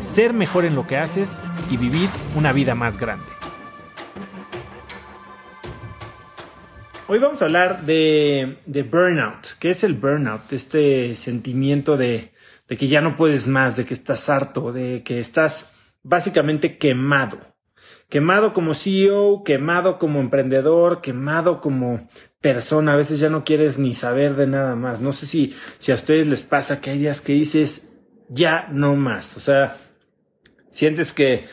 ser mejor en lo que haces y vivir una vida más grande. Hoy vamos a hablar de, burnout. ¿Qué es el burnout? Este sentimiento de, de que ya no puedes más, de que estás harto, de que estás básicamente quemado. Quemado como CEO, quemado como emprendedor, quemado como persona. A veces ya no quieres ni saber de nada más. No sé si, si a ustedes les pasa que hay días que dices, ya no más. O sea, sientes que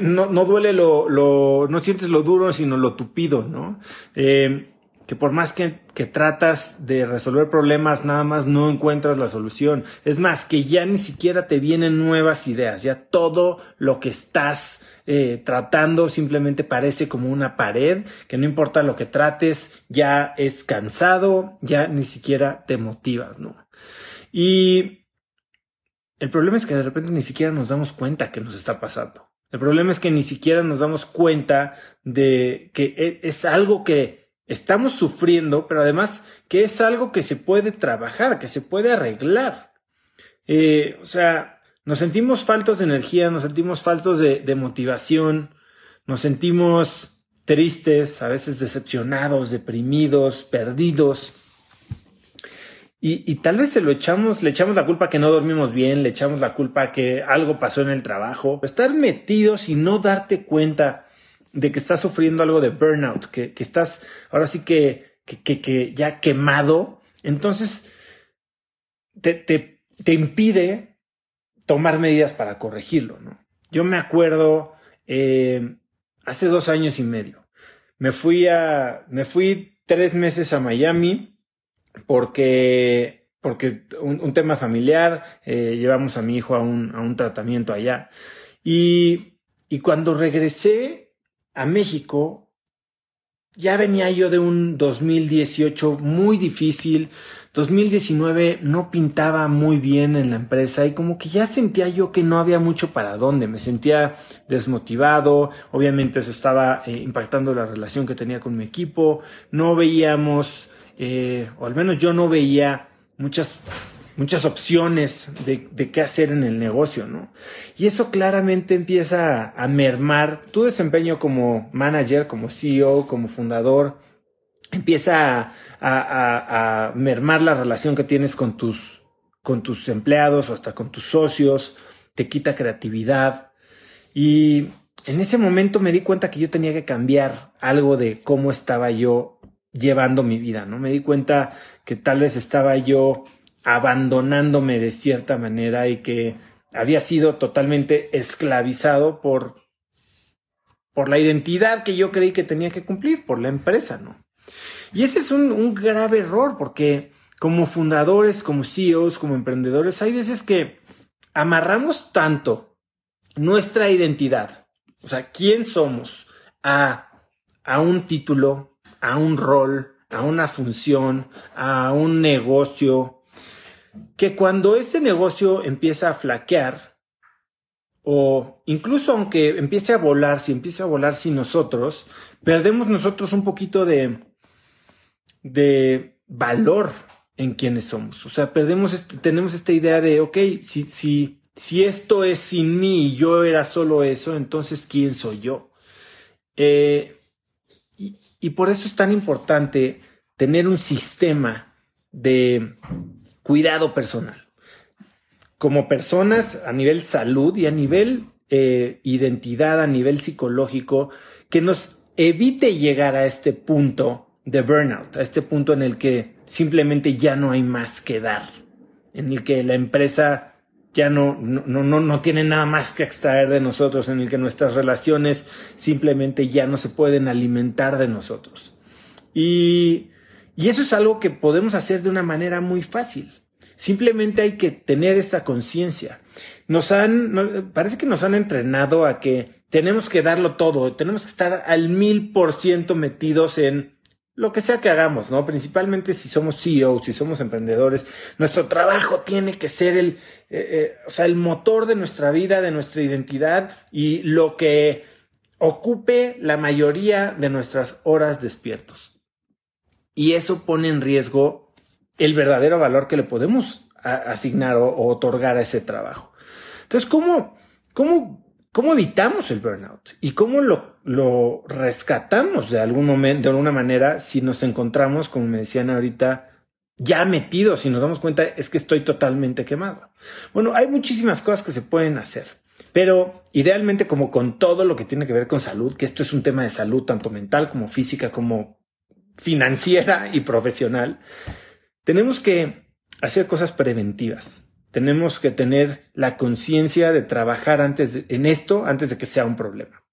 no, no duele lo, lo, no sientes lo duro, sino lo tupido, ¿no? Eh, que por más que, que, tratas de resolver problemas, nada más no encuentras la solución. Es más, que ya ni siquiera te vienen nuevas ideas, ya todo lo que estás eh, tratando simplemente parece como una pared, que no importa lo que trates, ya es cansado, ya ni siquiera te motivas, ¿no? Y el problema es que de repente ni siquiera nos damos cuenta que nos está pasando. El problema es que ni siquiera nos damos cuenta de que e, es algo que estamos sufriendo, pero además que es algo que se puede trabajar, que se puede arreglar. Eh, o sea, nos sentimos faltos de energía, nos sentimos faltos de, de motivación, nos sentimos tristes, a veces decepcionados, deprimidos, perdidos. Y, tal vez se lo echamos, le echamos la culpa que no dormimos bien, le echamos la culpa que algo pasó en el trabajo. Estar metidos y no darte cuenta de que estás sufriendo algo de burnout, que, que estás ahora sí que, que, que, ya quemado, entonces te, te, te, impide tomar medidas para corregirlo, ¿no? Yo me acuerdo eh, hace dos años y medio, me fui a, me fui tres meses a Miami porque, porque un, tema familiar, eh, llevamos a mi hijo a un, a un tratamiento allá. Y, y cuando regresé, a México, ya venía yo de un 2018 muy difícil. 2019 no pintaba muy bien en la empresa y como que ya sentía yo que no había mucho para dónde. Me sentía desmotivado. Obviamente eso estaba eh, impactando la relación que tenía con mi equipo. No veíamos, eh, o al menos yo no veía muchas muchas opciones de, qué hacer en el negocio, ¿no? Y eso claramente empieza a, mermar tu desempeño como manager, como CEO, como fundador, empieza a, a, a, mermar la relación que tienes con tus, con tus empleados o hasta con tus socios, te quita creatividad. Y en ese momento me di cuenta que yo tenía que cambiar algo de cómo estaba yo llevando mi vida, ¿no? Me di cuenta que tal vez estaba yo abandonándome de cierta manera y que había sido totalmente esclavizado por, por la identidad que yo creí que tenía que cumplir, por la empresa, ¿no? Y ese es un, grave error porque como fundadores, como CEOs, como emprendedores, hay veces que amarramos tanto nuestra identidad, o sea, quién somos, a, a un título, a un rol, a una función, a un negocio, que cuando ese negocio empieza a flaquear, o incluso aunque empiece a volar, si empieza a volar sin nosotros, perdemos nosotros un poquito de, de valor en quienes somos. O sea, perdemos, este, tenemos esta idea de, ok, si, si, si esto es sin mí y yo era solo eso, entonces ¿quién soy yo? Eh, y, por eso es tan importante tener un sistema de cuidado personal. Como personas a nivel salud y a nivel eh, identidad, a nivel psicológico, que nos evite llegar a este punto de burnout, a este punto en el que simplemente ya no hay más que dar, en el que la empresa ya no, no, no, no tiene nada más que extraer de nosotros, en el que nuestras relaciones simplemente ya no se pueden alimentar de nosotros. Y y eso es algo que podemos hacer de una manera muy fácil. Simplemente hay que tener esta conciencia. nos han, parece que nos han entrenado a que tenemos que darlo todo, tenemos que estar al mil por ciento metidos en lo que sea que hagamos, ¿no? Principalmente si somos CEOs, si somos emprendedores, nuestro trabajo tiene que ser el, eh, eh, o sea, el motor de nuestra vida, de nuestra identidad y lo que ocupe la mayoría de nuestras horas despiertos. Y eso pone en riesgo el verdadero valor que le podemos asignar o, otorgar a ese trabajo. Entonces, ¿cómo, cómo, cómo evitamos el burnout? ¿Y cómo lo, lo rescatamos de algún momento, de alguna manera, si nos encontramos, como me decían ahorita, ya metidos y nos damos cuenta es que estoy totalmente quemado. Bueno, hay muchísimas cosas que se pueden hacer, pero idealmente como con todo lo que tiene que ver con salud, que esto es un tema de salud tanto mental como física como financiera y profesional, tenemos que hacer cosas preventivas. Tenemos que tener la conciencia de trabajar antes en esto antes de que sea un problema.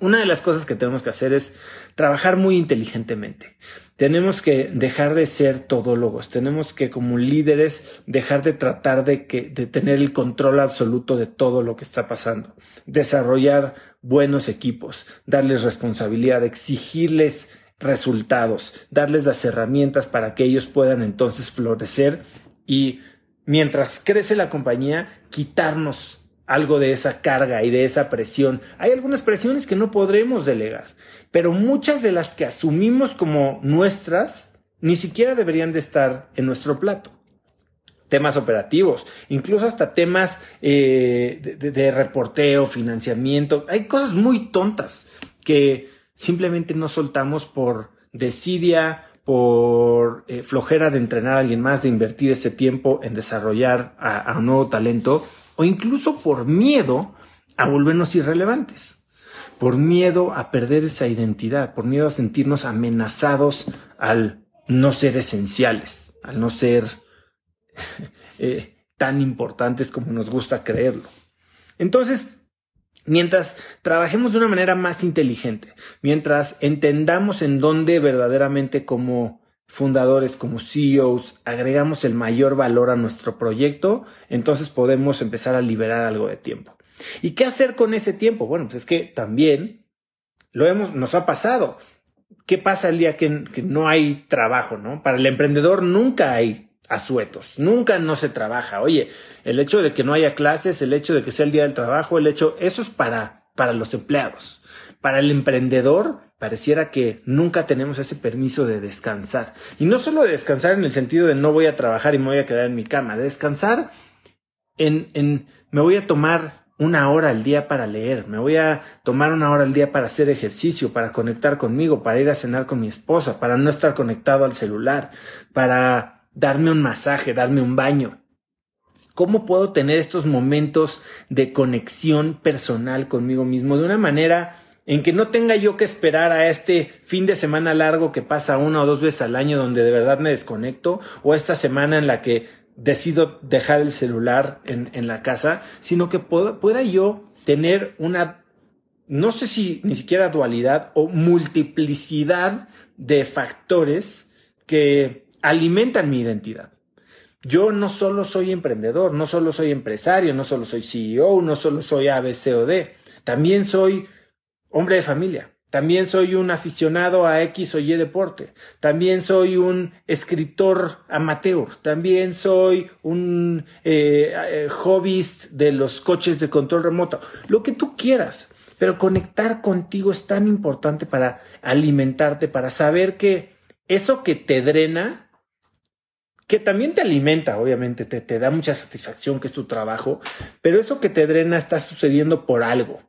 Una de las cosas que tenemos que hacer es trabajar muy inteligentemente. Tenemos que dejar de ser todólogos. Tenemos que, como líderes, dejar de tratar de, que, de tener el control absoluto de todo lo que está pasando. Desarrollar buenos equipos, darles responsabilidad, exigirles resultados, darles las herramientas para que ellos puedan entonces florecer y mientras crece la compañía, quitarnos algo de esa carga y de esa presión. Hay algunas presiones que no podremos delegar, pero muchas de las que asumimos como nuestras ni siquiera deberían de estar en nuestro plato. Temas operativos, incluso hasta temas eh, de, de reporteo, financiamiento. Hay cosas muy tontas que simplemente no soltamos por desidia, por eh, flojera de entrenar a alguien más, de invertir ese tiempo en desarrollar a, un nuevo talento, o incluso por miedo a volvernos irrelevantes, por miedo a perder esa identidad, por miedo a sentirnos amenazados al no ser esenciales, al no ser eh, tan importantes como nos gusta creerlo. Entonces, Mientras trabajemos de una manera más inteligente, mientras entendamos en dónde verdaderamente como fundadores, como CEOs, agregamos el mayor valor a nuestro proyecto, entonces podemos empezar a liberar algo de tiempo. ¿Y qué hacer con ese tiempo? Bueno, pues es que también lo hemos, nos ha pasado. ¿Qué pasa el día que, que no hay trabajo, no? Para el emprendedor nunca hay asuetos. Nunca no se trabaja. Oye, el hecho de que no haya clases, el hecho de que sea el día del trabajo, el hecho, eso es para, para los empleados. Para el emprendedor, pareciera que nunca tenemos ese permiso de descansar. Y no solo de descansar en el sentido de no voy a trabajar y me voy a quedar en mi cama, de descansar en, en me voy a tomar una hora al día para leer, me voy a tomar una hora al día para hacer ejercicio, para conectar conmigo, para ir a cenar con mi esposa, para no estar conectado al celular, para darme un masaje, darme un baño. ¿Cómo puedo tener estos momentos de conexión personal conmigo mismo de una manera en que no tenga yo que esperar a este fin de semana largo que pasa una o dos veces al año donde de verdad me desconecto o esta semana en la que decido dejar el celular en, en la casa, sino que pueda yo tener una, no sé si ni siquiera dualidad o multiplicidad de factores que alimentan mi identidad. Yo no solo soy emprendedor, no solo soy empresario, no solo soy CEO, no solo soy A, B, C o D, también soy hombre de familia, también soy un aficionado a X o Y deporte, también soy un escritor amateur, también soy un eh, eh, hobbyist de los coches de control remoto, lo que tú quieras. Pero conectar contigo es tan importante para alimentarte, para saber que eso que te drena que también te alimenta, obviamente, te, te da mucha satisfacción, que es tu trabajo, pero eso que te drena está sucediendo por algo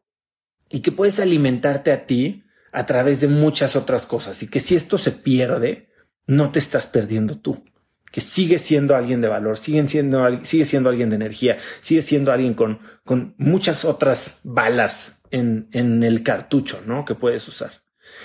y que puedes alimentarte a ti a través de muchas otras cosas y que si esto se pierde, no te estás perdiendo tú, que sigue siendo alguien de valor, sigue siendo, sigue siendo alguien de energía, sigue siendo alguien con, con muchas otras balas en, en el cartucho, ¿no? Que puedes usar.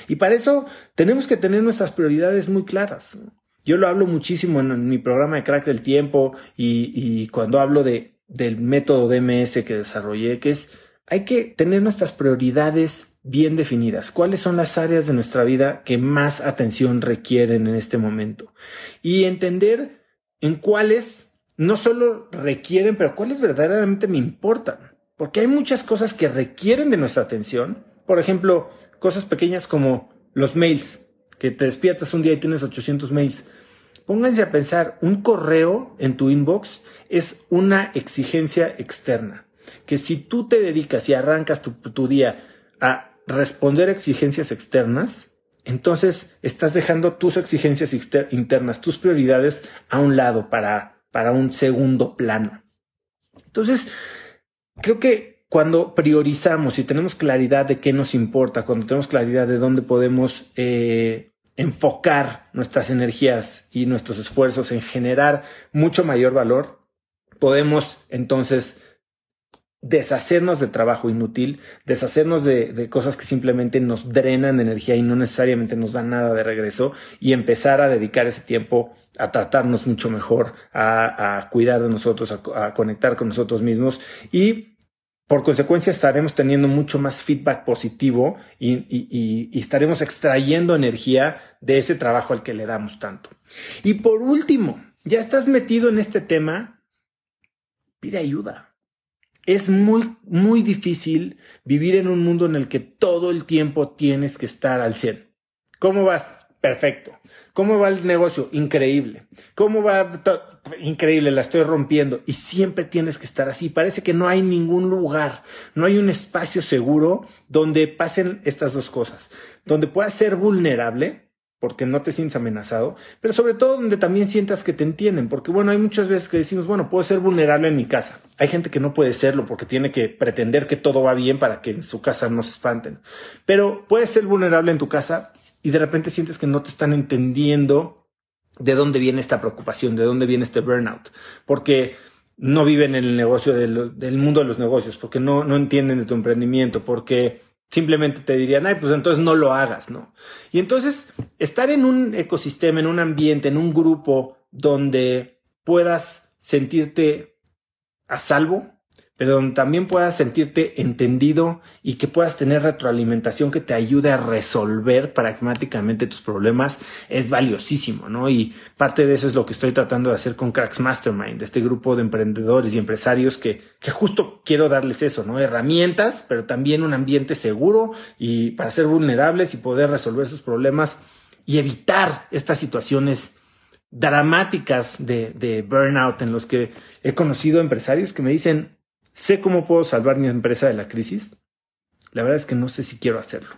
Y para eso tenemos que tener nuestras prioridades muy claras. Yo lo hablo muchísimo en, mi programa de Crack del Tiempo y, cuando hablo de, del método DMS que desarrollé, que es hay que tener nuestras prioridades bien definidas. ¿Cuáles son las áreas de nuestra vida que más atención requieren en este momento? Y entender en cuáles no solo requieren, pero cuáles verdaderamente me importan. Porque hay muchas cosas que requieren de nuestra atención. Por ejemplo, cosas pequeñas como los mails, que te despiertas un día y tienes 800 mails. Pónganse a pensar, un correo en tu inbox es una exigencia externa, que si tú te dedicas y arrancas tu, tu día a responder exigencias externas, entonces estás dejando tus exigencias internas, tus prioridades a un lado para, para un segundo plano. Entonces, creo que cuando priorizamos y tenemos claridad de qué nos importa, cuando tenemos claridad de dónde podemos eh, enfocar nuestras energías y nuestros esfuerzos en generar mucho mayor valor, podemos entonces deshacernos de trabajo inútil, deshacernos de, cosas que simplemente nos drenan energía y no necesariamente nos dan nada de regreso y empezar a dedicar ese tiempo a tratarnos mucho mejor, a, cuidar de nosotros, a, conectar con nosotros mismos y por consecuencia estaremos teniendo mucho más feedback positivo y estaremos extrayendo energía de ese trabajo al que le damos tanto. Y por último, ya estás metido en este tema, pide ayuda es muy, muy difícil vivir en un mundo en el que todo el tiempo tienes que estar al 100. ¿Cómo vas? Perfecto. ¿Cómo va el negocio? Increíble. ¿Cómo va? Increíble, la estoy rompiendo. Y siempre tienes que estar así. Parece que no hay ningún lugar, no hay un espacio seguro donde pasen estas dos cosas, donde puedas ser vulnerable porque no te sientes amenazado, pero sobre todo donde también sientas que te entienden, porque bueno, hay muchas veces que decimos, bueno, puedo ser vulnerable en mi casa. Hay gente que no puede serlo porque tiene que pretender que todo va bien para que en su casa no se espanten, pero puedes ser vulnerable en tu casa y de repente sientes que no te están entendiendo de dónde viene esta preocupación, de dónde viene este burnout, porque no viven en el negocio del mundo de los negocios, porque no, no entienden de tu emprendimiento, porque simplemente te dirían, ay, pues entonces no lo hagas, ¿no? Y entonces estar en un ecosistema, en un ambiente, en un grupo donde puedas sentirte a salvo, pero donde también puedas sentirte entendido y que puedas tener retroalimentación que te ayude a resolver pragmáticamente tus problemas es valiosísimo, ¿no? Y parte de eso es lo que estoy tratando de hacer con Cracks Mastermind, este grupo de emprendedores y empresarios que, que justo quiero darles eso, ¿no? Herramientas, pero también un ambiente seguro y para ser vulnerables y poder resolver sus problemas y evitar estas situaciones dramáticas de, de burnout en los que he conocido empresarios que me dicen, ¿Sé cómo puedo salvar mi empresa de la crisis? La verdad es que no sé si quiero hacerlo.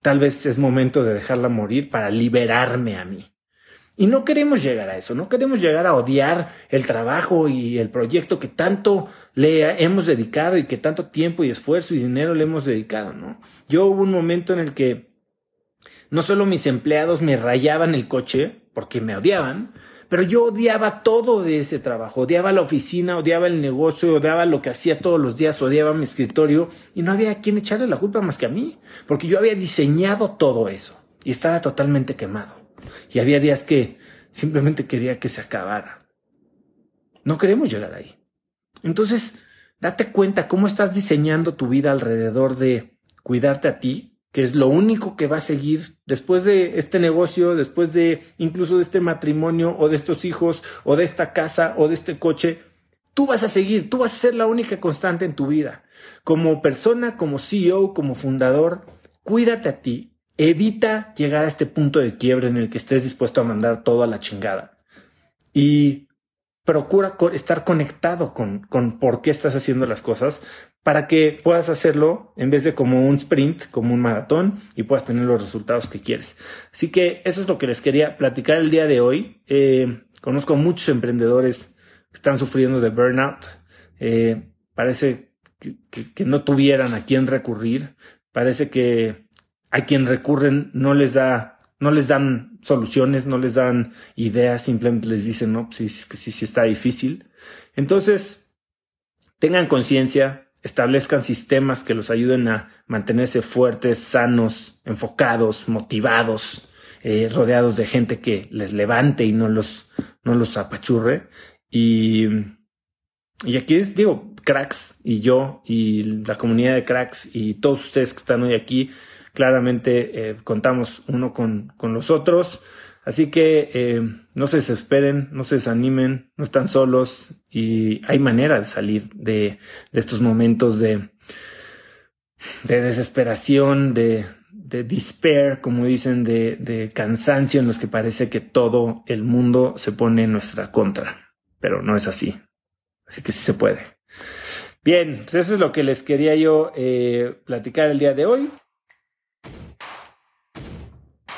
Tal vez es momento de dejarla morir para liberarme a mí. Y no queremos llegar a eso, no queremos llegar a odiar el trabajo y el proyecto que tanto le hemos dedicado y que tanto tiempo y esfuerzo y dinero le hemos dedicado, ¿no? Yo hubo un momento en el que no solo mis empleados me rayaban el coche porque me odiaban, pero yo odiaba todo de ese trabajo, odiaba la oficina, odiaba el negocio, odiaba lo que hacía todos los días, odiaba mi escritorio y no había a quien echarle la culpa más que a mí, porque yo había diseñado todo eso y estaba totalmente quemado. Y había días que simplemente quería que se acabara. No queremos llegar ahí. Entonces, date cuenta cómo estás diseñando tu vida alrededor de cuidarte a ti, que es lo único que va a seguir después de este negocio, después de incluso de este matrimonio o de estos hijos o de esta casa o de este coche, tú vas a seguir, tú vas a ser la única constante en tu vida. Como persona, como CEO, como fundador, cuídate a ti, evita llegar a este punto de quiebre en el que estés dispuesto a mandar todo a la chingada. Y procura estar conectado con, con por qué estás haciendo las cosas para que puedas hacerlo en vez de como un sprint, como un maratón y puedas tener los resultados que quieres. Así que eso es lo que les quería platicar el día de hoy. Eh, conozco muchos emprendedores que están sufriendo de burnout. Eh, parece que, que, no tuvieran a quién recurrir. Parece que a quien recurren no les da no les dan soluciones, no les dan ideas, simplemente les dicen, no, pues sí, sí, sí está difícil. Entonces, tengan conciencia, establezcan sistemas que los ayuden a mantenerse fuertes, sanos, enfocados, motivados, eh, rodeados de gente que les levante y no los, no los apachurre. Y, y aquí es, digo, cracks y yo y la comunidad de cracks y todos ustedes que están hoy aquí, claramente eh, contamos uno con, con los otros. Así que eh, no se desesperen, no se desanimen, no están solos y hay manera de salir de, estos momentos de, de desesperación, de, de despair, como dicen, de, de cansancio en los que parece que todo el mundo se pone en nuestra contra. Pero no es así. Así que sí se puede. Bien, pues eso es lo que les quería yo eh, platicar el día de hoy.